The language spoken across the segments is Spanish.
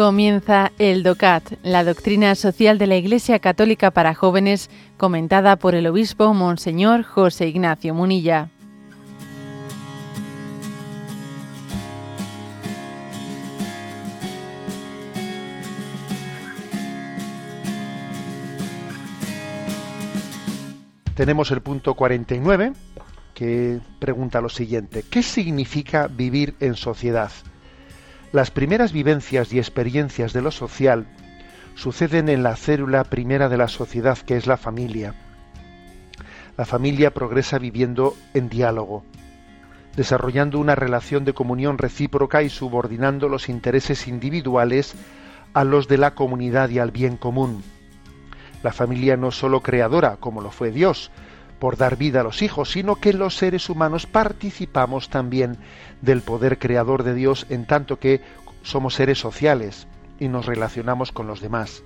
Comienza el DOCAT, la doctrina social de la Iglesia Católica para jóvenes, comentada por el obispo Monseñor José Ignacio Munilla. Tenemos el punto 49 que pregunta lo siguiente, ¿qué significa vivir en sociedad? Las primeras vivencias y experiencias de lo social suceden en la célula primera de la sociedad, que es la familia. La familia progresa viviendo en diálogo, desarrollando una relación de comunión recíproca y subordinando los intereses individuales a los de la comunidad y al bien común. La familia no es sólo creadora, como lo fue Dios, por dar vida a los hijos, sino que los seres humanos participamos también del poder creador de Dios en tanto que somos seres sociales y nos relacionamos con los demás.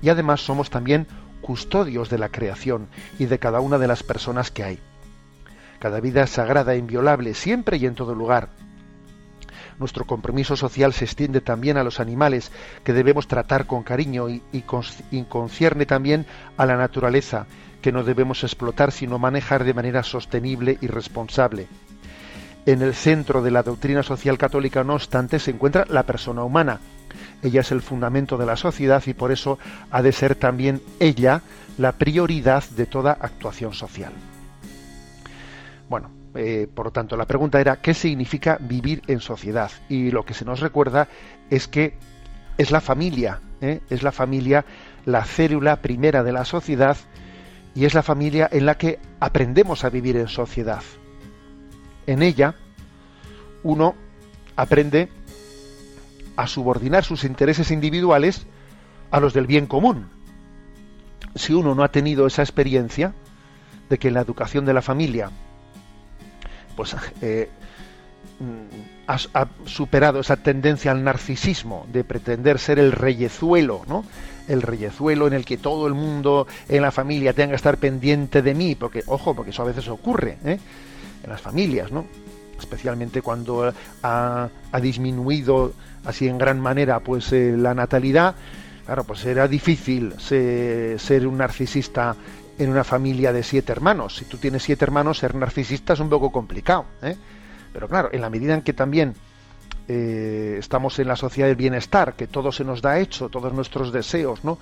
Y además somos también custodios de la creación y de cada una de las personas que hay. Cada vida es sagrada e inviolable, siempre y en todo lugar. Nuestro compromiso social se extiende también a los animales que debemos tratar con cariño y, y concierne también a la naturaleza que no debemos explotar sino manejar de manera sostenible y responsable. En el centro de la doctrina social católica, no obstante, se encuentra la persona humana. Ella es el fundamento de la sociedad y por eso ha de ser también ella la prioridad de toda actuación social. Bueno, eh, por tanto, la pregunta era ¿qué significa vivir en sociedad? Y lo que se nos recuerda es que es la familia, ¿eh? es la familia la célula primera de la sociedad y es la familia en la que aprendemos a vivir en sociedad. En ella uno aprende a subordinar sus intereses individuales a los del bien común. Si uno no ha tenido esa experiencia de que en la educación de la familia pues eh, mm, ha, superado esa tendencia al narcisismo de pretender ser el reyezuelo, ¿no? el reyezuelo en el que todo el mundo en la familia tenga que estar pendiente de mí, porque, ojo, porque eso a veces ocurre ¿eh? en las familias, ¿no? especialmente cuando ha, disminuido así en gran manera pues eh, la natalidad, claro, pues era difícil ser un narcisista en una familia de siete hermanos. Si tú tienes siete hermanos, ser narcisista es un poco complicado. ¿eh? Pero claro, en la medida en que también eh, estamos en la sociedad del bienestar, que todo se nos da hecho, todos nuestros deseos, ¿no?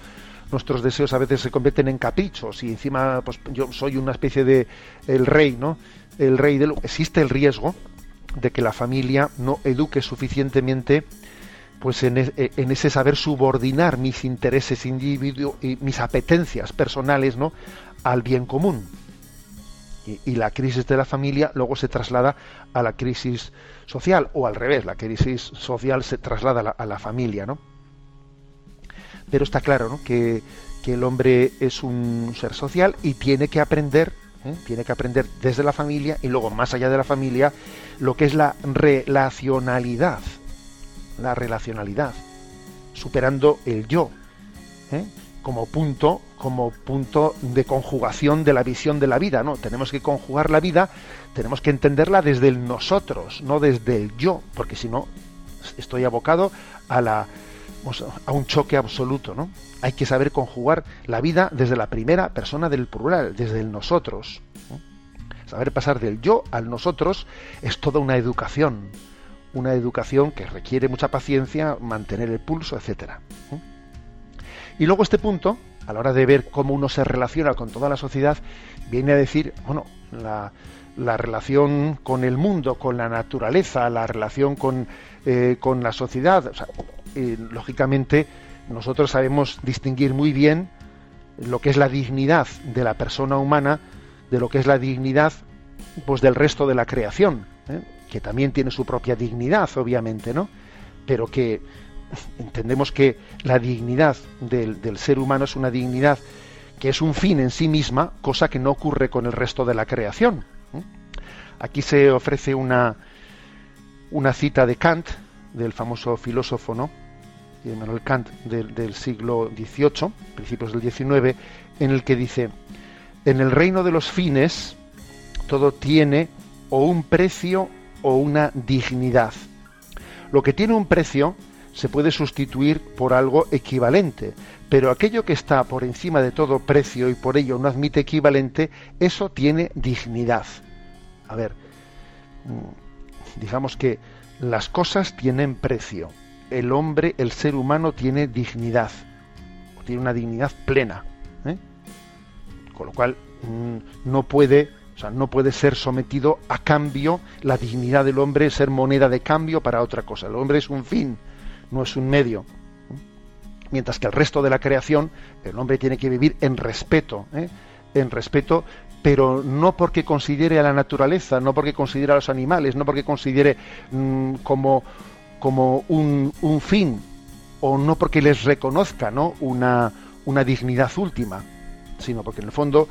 Nuestros deseos a veces se convierten en caprichos y encima pues yo soy una especie de el rey, ¿no? El rey del existe el riesgo de que la familia no eduque suficientemente pues en, en ese saber subordinar mis intereses individuos y mis apetencias personales, ¿no? Al bien común. Y, la crisis de la familia luego se traslada a la crisis social o al revés, la crisis social se traslada a la, a la familia, ¿no? Pero está claro ¿no? que, que, el hombre es un ser social y tiene que aprender, ¿eh? tiene que aprender desde la familia y luego más allá de la familia lo que es la relacionalidad, la relacionalidad, superando el yo, ¿eh? Como punto como punto de conjugación de la visión de la vida, ¿no? Tenemos que conjugar la vida, tenemos que entenderla desde el nosotros, no desde el yo, porque si no estoy abocado a la a un choque absoluto, ¿no? Hay que saber conjugar la vida desde la primera persona del plural, desde el nosotros. ¿no? Saber pasar del yo al nosotros es toda una educación, una educación que requiere mucha paciencia, mantener el pulso, etcétera. Y luego este punto, a la hora de ver cómo uno se relaciona con toda la sociedad, viene a decir, bueno, la, la relación con el mundo, con la naturaleza, la relación con, eh, con la sociedad. Lógicamente, nosotros sabemos distinguir muy bien lo que es la dignidad de la persona humana de lo que es la dignidad pues del resto de la creación, ¿eh? que también tiene su propia dignidad, obviamente, ¿no? Pero que entendemos que la dignidad del, ser humano es una dignidad que es un fin en sí misma, cosa que no ocurre con el resto de la creación. Aquí se ofrece una, una cita de Kant, del famoso filósofo, ¿no? Immanuel Kant del, del siglo XVIII, principios del XIX, en el que dice, en el reino de los fines todo tiene o un precio o una dignidad. Lo que tiene un precio se puede sustituir por algo equivalente, pero aquello que está por encima de todo precio y por ello no admite equivalente, eso tiene dignidad. A ver, mm, digamos que las cosas tienen precio. El hombre, el ser humano tiene dignidad, tiene una dignidad plena. ¿eh? Con lo cual mm, no puede o sea, no puede ser sometido a cambio, la dignidad del hombre ser moneda de cambio para otra cosa. El hombre es un fin, no es un medio. Mientras que el resto de la creación, el hombre tiene que vivir en respeto, ¿eh? en respeto, pero no porque considere a la naturaleza, no porque considere a los animales, no porque considere mm, como, como un, un, fin, o no porque les reconozca ¿no? una, una dignidad última, sino porque en el fondo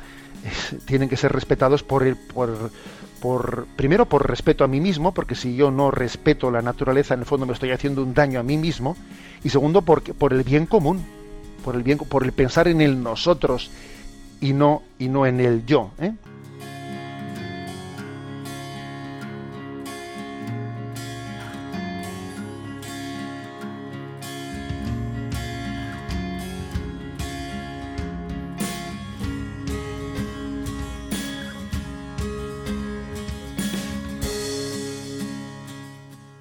tienen que ser respetados por, el, por, por, primero por respeto a mí mismo, porque si yo no respeto la naturaleza, en el fondo me estoy haciendo un daño a mí mismo, y segundo por, por el bien común, por el bien, por el pensar en el nosotros y no, y no en el yo. ¿eh?